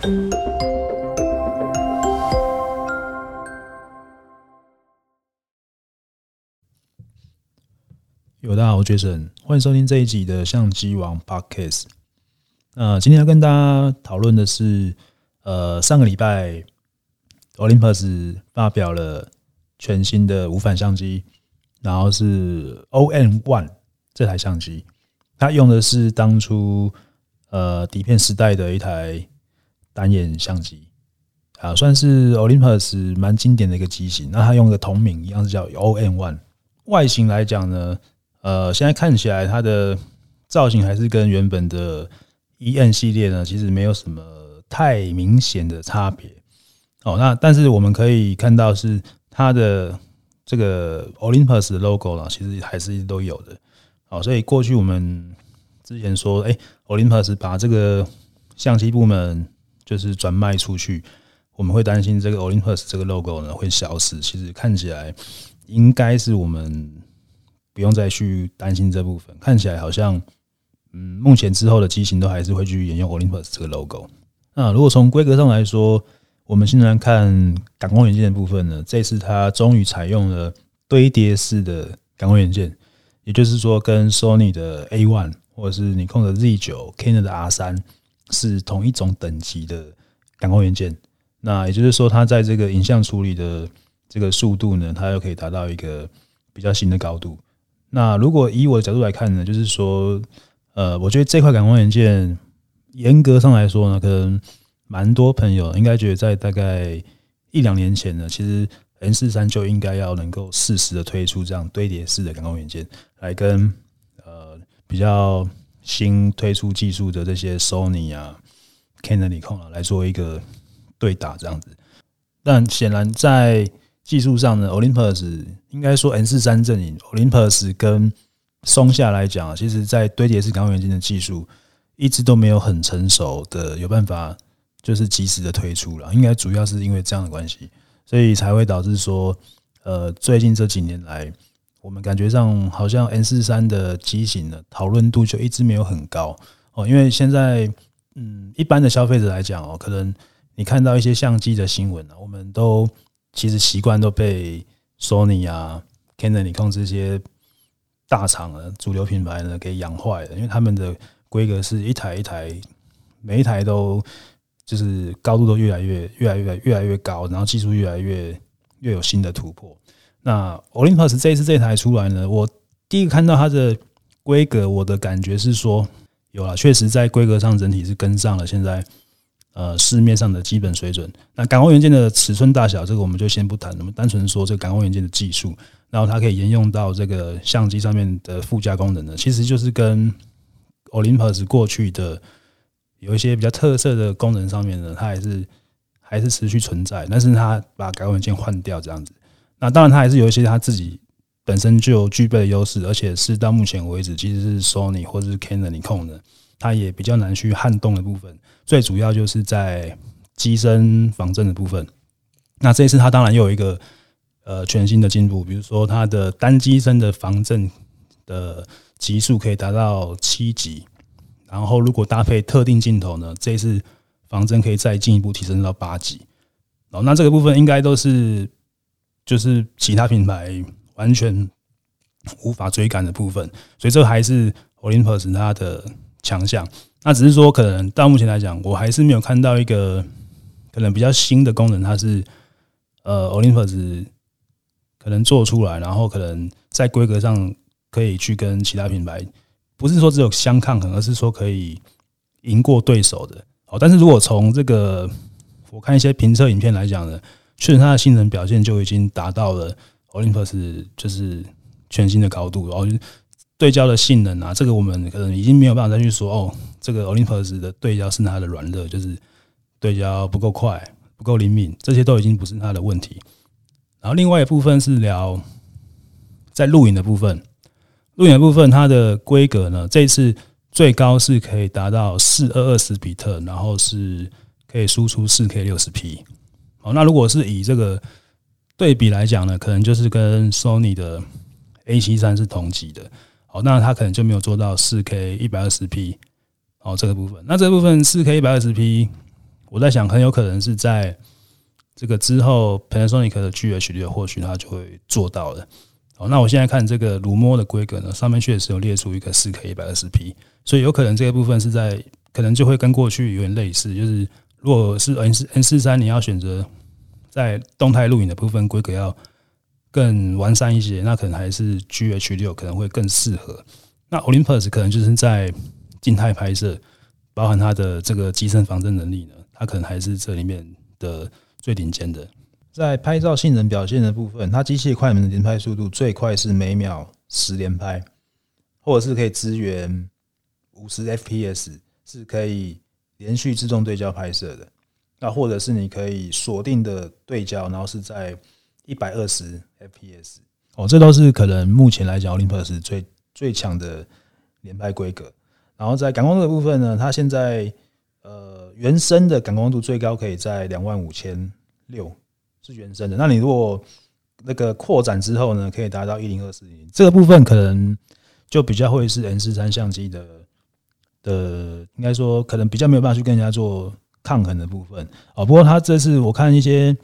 有大家好，我是 Jason，欢迎收听这一集的相机王 Podcast。那今天要跟大家讨论的是，呃，上个礼拜 Olympus 发表了全新的无反相机，然后是 ON One 这台相机，它用的是当初呃底片时代的一台单眼相机啊，算是 Olympus 蛮经典的一个机型。那它用的同名一样是叫 OM One。外形来讲呢，呃，现在看起来它的造型还是跟原本的 E N 系列呢，其实没有什么太明显的差别。哦，那但是我们可以看到是它的这个 Olympus 的 logo 呢，其实还是都有的。哦，所以过去我们之前说，哎，Olympus 把这个相机部门就是转卖出去，我们会担心这个 Olympus 这个 logo 呢会消失。其实看起来应该是我们。不用再去担心这部分，看起来好像，嗯，目前之后的机型都还是会去沿用 Olympus 这个 logo。那如果从规格上来说，我们现在看感光元件的部分呢，这次它终于采用了堆叠式的感光元件，也就是说，跟 Sony 的 A1 或者是尼康的 Z9、Canon 的 R3 是同一种等级的感光元件。那也就是说，它在这个影像处理的这个速度呢，它又可以达到一个比较新的高度。那如果以我的角度来看呢，就是说，呃，我觉得这块感光元件严格上来说呢，可能蛮多朋友应该觉得在大概一两年前呢，其实 N 四三就应该要能够适时的推出这样堆叠式的感光元件，来跟呃比较新推出技术的这些 Sony 啊、Canon、尼康啊来做一个对打这样子。但显然在技术上呢，Olympus 应该说 N 四三阵营，Olympus 跟松下来讲，其实在堆叠式感光元件的技术一直都没有很成熟的有办法，就是及时的推出了。应该主要是因为这样的关系，所以才会导致说，呃，最近这几年来，我们感觉上好像 M 四三的机型呢，讨论度就一直没有很高哦。因为现在，嗯，一般的消费者来讲哦，可能你看到一些相机的新闻呢，我们都。其实习惯都被 Sony 啊、Canon、尼康这些大厂的主流品牌呢给养坏了，因为他们的规格是一台一台，每一台都就是高度都越来越、越来越、越来越高，然后技术越来越越有新的突破。那 Olympus 这一次这台出来呢，我第一个看到它的规格，我的感觉是说有了，确实在规格上整体是跟上了现在。呃，市面上的基本水准。那感光元件的尺寸大小，这个我们就先不谈。我们单纯说这个感光元件的技术，然后它可以沿用到这个相机上面的附加功能呢，其实就是跟 Olympus 过去的有一些比较特色的功能上面呢，它还是还是持续存在。但是它把感光元件换掉这样子。那当然，它还是有一些它自己本身就具备的优势，而且是到目前为止，其实是 Sony 或者是 Canon、尼康的。它也比较难去撼动的部分，最主要就是在机身防震的部分。那这一次它当然又有一个呃全新的进步，比如说它的单机身的防震的级数可以达到七级，然后如果搭配特定镜头呢，这一次防震可以再进一步提升到八级。哦，那这个部分应该都是就是其他品牌完全无法追赶的部分，所以这还是 Olympus 它的。强项，那只是说，可能到目前来讲，我还是没有看到一个可能比较新的功能，它是呃，Olympus 可能做出来，然后可能在规格上可以去跟其他品牌，不是说只有相抗衡，而是说可以赢过对手的。哦，但是如果从这个我看一些评测影片来讲呢，确实它的性能表现就已经达到了 Olympus 就是全新的高度，然后。对焦的性能啊，这个我们可能已经没有办法再去说哦。这个 Olympus 的对焦是它的软肋，就是对焦不够快、不够灵敏，这些都已经不是它的问题。然后另外一部分是聊在录影的部分，录影的部分它的规格呢，这一次最高是可以达到四二二十比特，然后是可以输出四 K 六十 P。好，那如果是以这个对比来讲呢，可能就是跟 Sony 的 A 七三是同级的。好，那它可能就没有做到四 K 一百二十 P，哦，这个部分。那这部分四 K 一百二十 P，我在想，很有可能是在这个之后，Panasonic 的 GH6 或许它就会做到了。好，那我现在看这个乳摸的规格呢，上面确实有列出一个四 K 一百二十 P，所以有可能这个部分是在可能就会跟过去有点类似，就是如果是 N 四 N 四三，你要选择在动态录影的部分规格要更完善一些，那可能还是 GH 六可能会更适合。那 Olympus 可能就是在静态拍摄，包含它的这个机身防震能力呢，它可能还是这里面的最顶尖的。在拍照性能表现的部分，它机械快门的连拍速度最快是每秒十连拍，或者是可以支援五十 FPS，是可以连续自动对焦拍摄的。那或者是你可以锁定的对焦，然后是在一百二十 FPS。哦，这都是可能目前来讲，Olympus 最最强的连拍规格。然后在感光度的部分呢，它现在呃原生的感光度最高可以在两万五千六。是原生的，那你如果那个扩展之后呢，可以达到一零二四零，这个部分可能就比较会是 N 四三相机的的，应该说可能比较没有办法去跟人家做抗衡的部分啊。不过他这次我看一些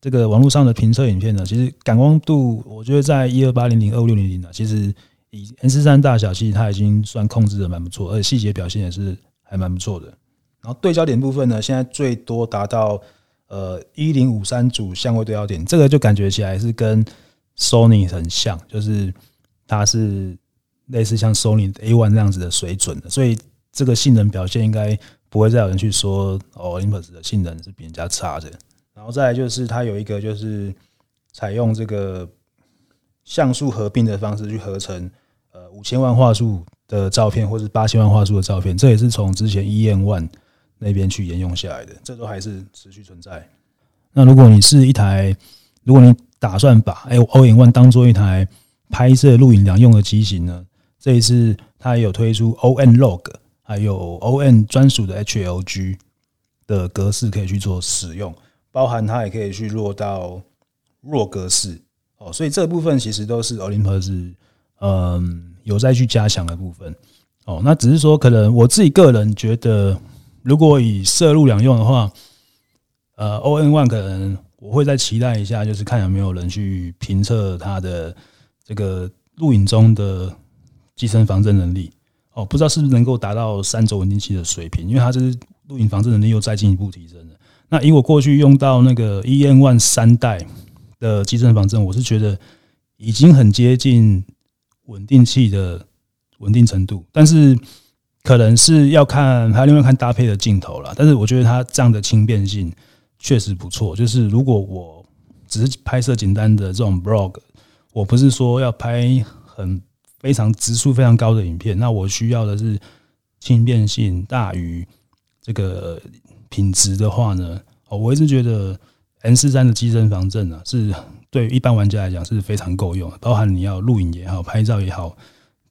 这个网络上的评测影片呢，其实感光度我觉得在一二八零零二五六零零啊，其实以 N 四三大小，其实它已经算控制的蛮不错，而且细节表现也是还蛮不错的。然后对焦点部分呢，现在最多达到。呃，一零五三组相位对焦点，这个就感觉起来是跟 Sony 很像，就是它是类似像 Sony A one 这样子的水准的，所以这个性能表现应该不会再有人去说哦 Olympus 的性能是比人家差的。然后再来就是它有一个就是采用这个像素合并的方式去合成呃五千万画素的照片，或是八千万画素的照片，这也是从之前 EM one。那边去沿用下来的，这都还是持续存在。那如果你是一台，如果你打算把 All-in-One 当做一台拍摄录影两用的机型呢？这一次它也有推出 ON-Log，还有 ON 专属的 HLG 的格式可以去做使用，包含它也可以去落到弱格式哦。所以这部分其实都是 Olympus 嗯有在去加强的部分哦。那只是说，可能我自己个人觉得。如果以摄录两用的话，呃，ON One 可能我会再期待一下，就是看有没有人去评测它的这个录影中的机身防震能力。哦，不知道是不是能够达到三轴稳定器的水平，因为它这是录影防震能力又再进一步提升了。那以我过去用到那个 ENONE 三代的机身防震，我是觉得已经很接近稳定器的稳定程度，但是。可能是要看还要另外看搭配的镜头了，但是我觉得它这样的轻便性确实不错。就是如果我只是拍摄简单的这种 vlog，我不是说要拍很非常质素非常高的影片，那我需要的是轻便性大于这个品质的话呢，哦，我一直觉得 M 四三的机身防震啊，是对一般玩家来讲是非常够用，包含你要录影也好，拍照也好，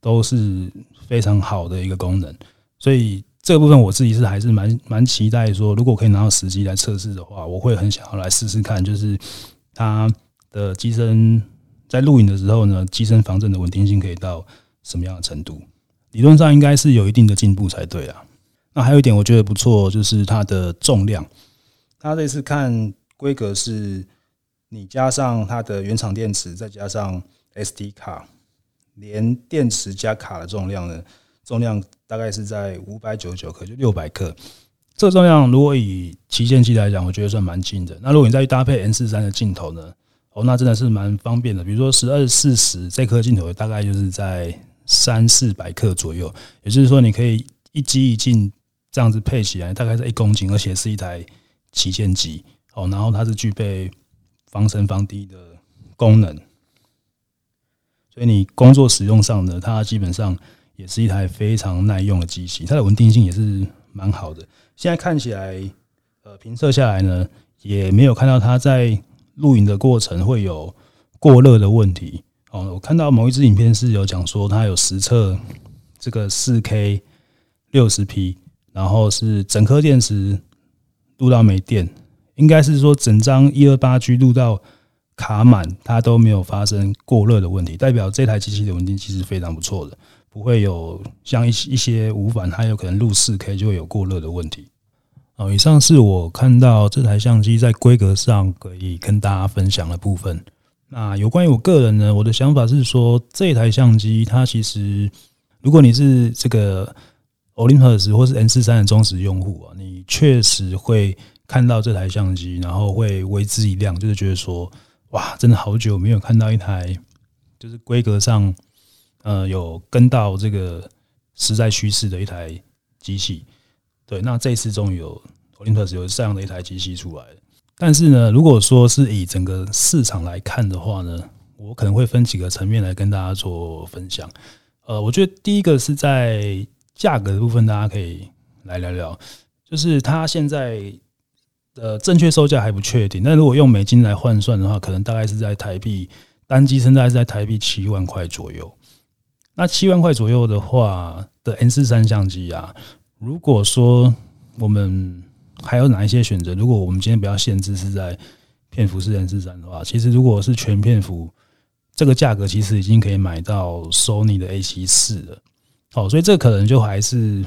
都是。非常好的一个功能，所以这部分我自己是还是蛮蛮期待说，如果可以拿到实机来测试的话，我会很想要来试试看，就是它的机身在录影的时候呢，机身防震的稳定性可以到什么样的程度？理论上应该是有一定的进步才对啊。那还有一点我觉得不错，就是它的重量，它这次看规格是你加上它的原厂电池，再加上 SD 卡。连电池加卡的重量呢，重量大概是在五百九十九克，就六百克。这重量如果以旗舰机来讲，我觉得算蛮轻的。那如果你再搭配 N 四三的镜头呢，哦，那真的是蛮方便的。比如说十二四十这颗镜头大概就是在三四百克左右，也就是说你可以一机一镜这样子配起来，大概是一公斤，而且是一台旗舰机哦。然后它是具备防尘防滴的功能。所以你工作使用上呢，它基本上也是一台非常耐用的机型，它的稳定性也是蛮好的。现在看起来，呃，评测下来呢，也没有看到它在录影的过程会有过热的问题。哦，我看到某一支影片是有讲说，它有实测这个四 K 六十 P，然后是整颗电池录到没电，应该是说整张一二八 G 录到。卡满，它都没有发生过热的问题，代表这台机器的稳定器是非常不错的，不会有像一一些无反，它有可能录四 K 就会有过热的问题。哦，以上是我看到这台相机在规格上可以跟大家分享的部分。那有关于我个人呢，我的想法是说，这台相机它其实，如果你是这个 Olympus 或是 N 四三的忠实用户啊，你确实会看到这台相机，然后会为之一亮，就是觉得说，哇，真的好久没有看到一台，就是规格上，呃，有跟到这个时代趋势的一台机器。对，那这次终于有 Olympus 有这样的一台机器出来。但是呢，如果说是以整个市场来看的话呢，我可能会分几个层面来跟大家做分享。呃，我觉得第一个是在价格的部分，大家可以来聊聊，就是它现在的正确售价还不确定。但如果用美金来换算的话，可能大概是在台币单机身大概是在台币七万块左右。那七万块左右的话的 N 四三相机啊。如果说我们还有哪一些选择？如果我们今天不要限制是在片幅是 N 四三的话，其实如果是全片幅，这个价格其实已经可以买到 Sony 的 A 七四了。好，所以这可能就还是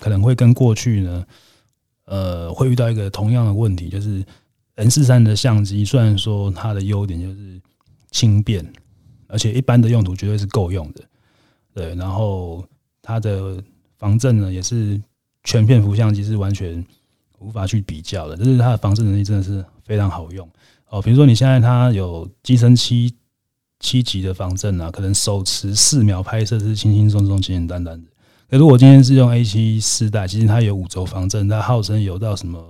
可能会跟过去呢，呃，会遇到一个同样的问题，就是 N 四三的相机虽然说它的优点就是轻便，而且一般的用途绝对是够用的，对，然后它的。防震呢，也是全片幅相机是完全无法去比较的，就是它的防震能力真的是非常好用哦。比如说你现在它有机身七七级的防震啊，可能手持四秒拍摄是轻轻松松、简简单单的。可如果今天是用 A 七四代，其实它有五轴防震，它号称有到什么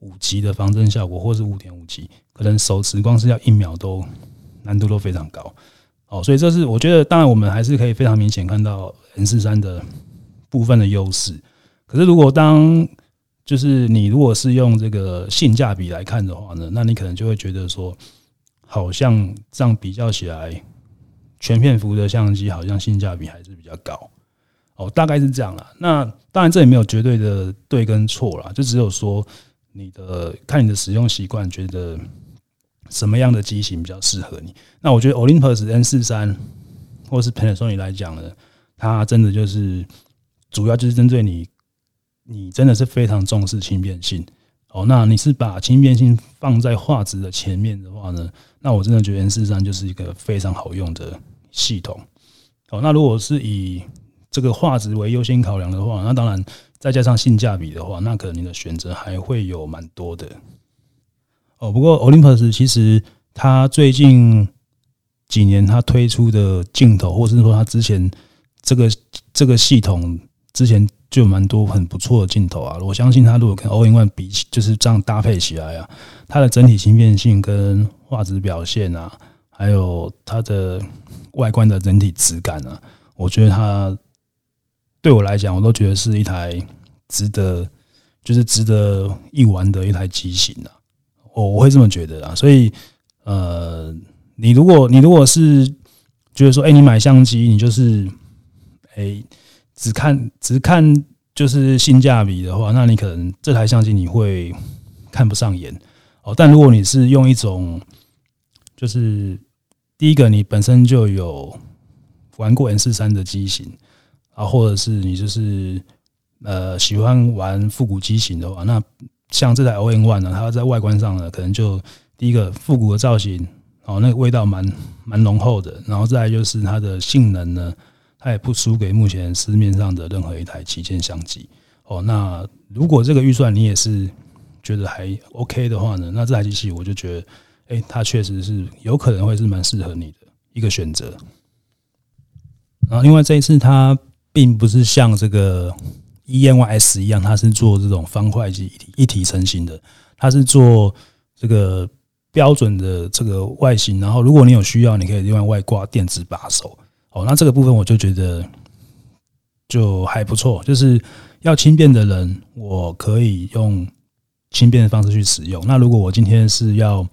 五级的防震效果，或是五点五级，可能手持光是要一秒都难度都非常高哦。所以这是我觉得，当然我们还是可以非常明显看到 M 四三的。部分的优势，可是如果当就是你如果是用这个性价比来看的话呢，那你可能就会觉得说，好像这样比较起来，全片幅的相机好像性价比还是比较高哦，大概是这样啦。那当然这也没有绝对的对跟错啦，就只有说你的看你的使用习惯，觉得什么样的机型比较适合你。那我觉得 Olympus N 四三或是 Panasonic 来讲呢，它真的就是。主要就是针对你，你真的是非常重视轻便性哦。那你是把轻便性放在画质的前面的话呢？那我真的觉得 M 四三就是一个非常好用的系统哦。那如果是以这个画质为优先考量的话，那当然再加上性价比的话，那可能你的选择还会有蛮多的哦。不过 Olympus 其实它最近几年它推出的镜头，或者是说它之前这个这个系统。之前就有蛮多很不错的镜头啊，我相信它如果跟 All-in-One 比起，就是这样搭配起来啊，它的整体轻便性跟画质表现啊，还有它的外观的整体质感啊，我觉得它对我来讲，我都觉得是一台值得，就是值得一玩的一台机型啊，我我会这么觉得啊，所以呃，你如果你如果是觉得说，哎，你买相机，你就是哎。只看只看就是性价比的话，那你可能这台相机你会看不上眼哦。但如果你是用一种，就是第一个你本身就有玩过 N 四三的机型啊，或者是你就是呃喜欢玩复古机型的话，那像这台 All-in-One 呢，它在外观上呢，可能就第一个复古的造型哦，那个味道蛮蛮浓厚的，然后再就是它的性能呢。它也不输给目前市面上的任何一台旗舰相机哦。那如果这个预算你也是觉得还 OK 的话呢，那这台机器我就觉得，哎，它确实是有可能会是蛮适合你的一个选择。然后，另外这一次它并不是像这个 E-M1S 一样，它是做这种方块机一体一体成型的，它是做这个标准的这个外形。然后，如果你有需要，你可以另外外挂电子把手。哦，那这个部分我就觉得就还不错，就是要轻便的人，我可以用轻便的方式去使用。那如果我今天是要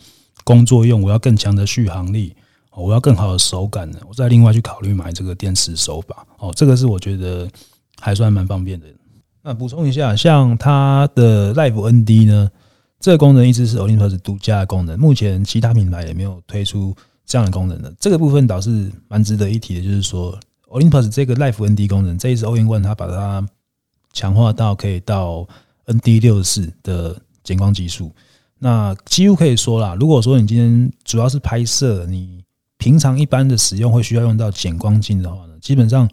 工作用，我要更强的续航力，我要更好的手感呢，我再另外去考虑买这个电池手把。哦，这个是我觉得还算蛮方便的。那补充一下，像它的 Live ND 呢，这个功能一直是 Olympus 独家的功能，目前其他品牌也没有推出。这样的功能的这个部分倒是蛮值得一提的，就是说，Olympus 这个 Live ND 功能，这一次 All-in-One 它把它强化到可以到 ND 六十四的减光技术。那几乎可以说啦，如果说你今天主要是拍摄，你平常一般的使用会需要用到减光镜的话呢，基本上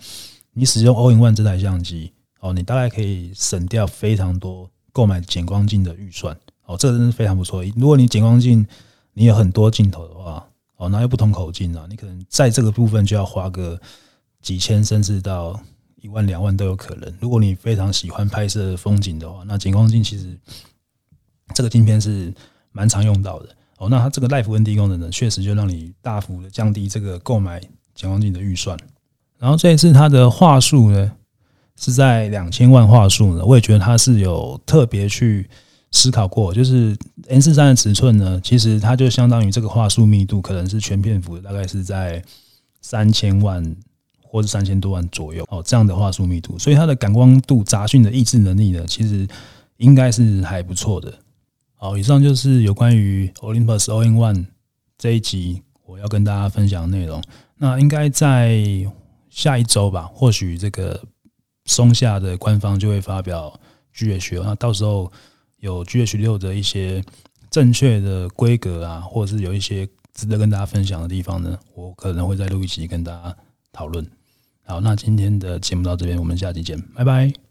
你使用 All in One 这台相机哦，你大概可以省掉非常多购买减光镜的预算哦，这真是非常不错。如果你减光镜你有很多镜头的话哦，那有不同口径啊，你可能在这个部分就要花个几千甚至到一万两万都有可能。如果你非常喜欢拍摄风景的话，那景光镜其实。这个镜片是蛮常用到的哦，那它这个 Life ND 功能呢，确实就让你大幅的降低这个购买景光镜的预算。然后这一次它的画素呢是在两千万画素呢，我也觉得它是有特别去思考过，就是 N 四三的尺寸呢，其实它就相当于这个画素密度可能是全片幅大概是在三千万或者三千多万左右哦，这样的画素密度，所以它的感光度杂讯的抑制能力呢，其实应该是还不错的。好，以上就是有关于 Olympus All in One 这一集我要跟大家分享的内容。那应该在下一周吧，或许这个松下的官方就会发表 GH6。那到时候有 GH 六的一些正确的规格啊，或者是有一些值得跟大家分享的地方呢，我可能会再录一集跟大家讨论。好，那今天的节目到这边，我们下期见，拜拜。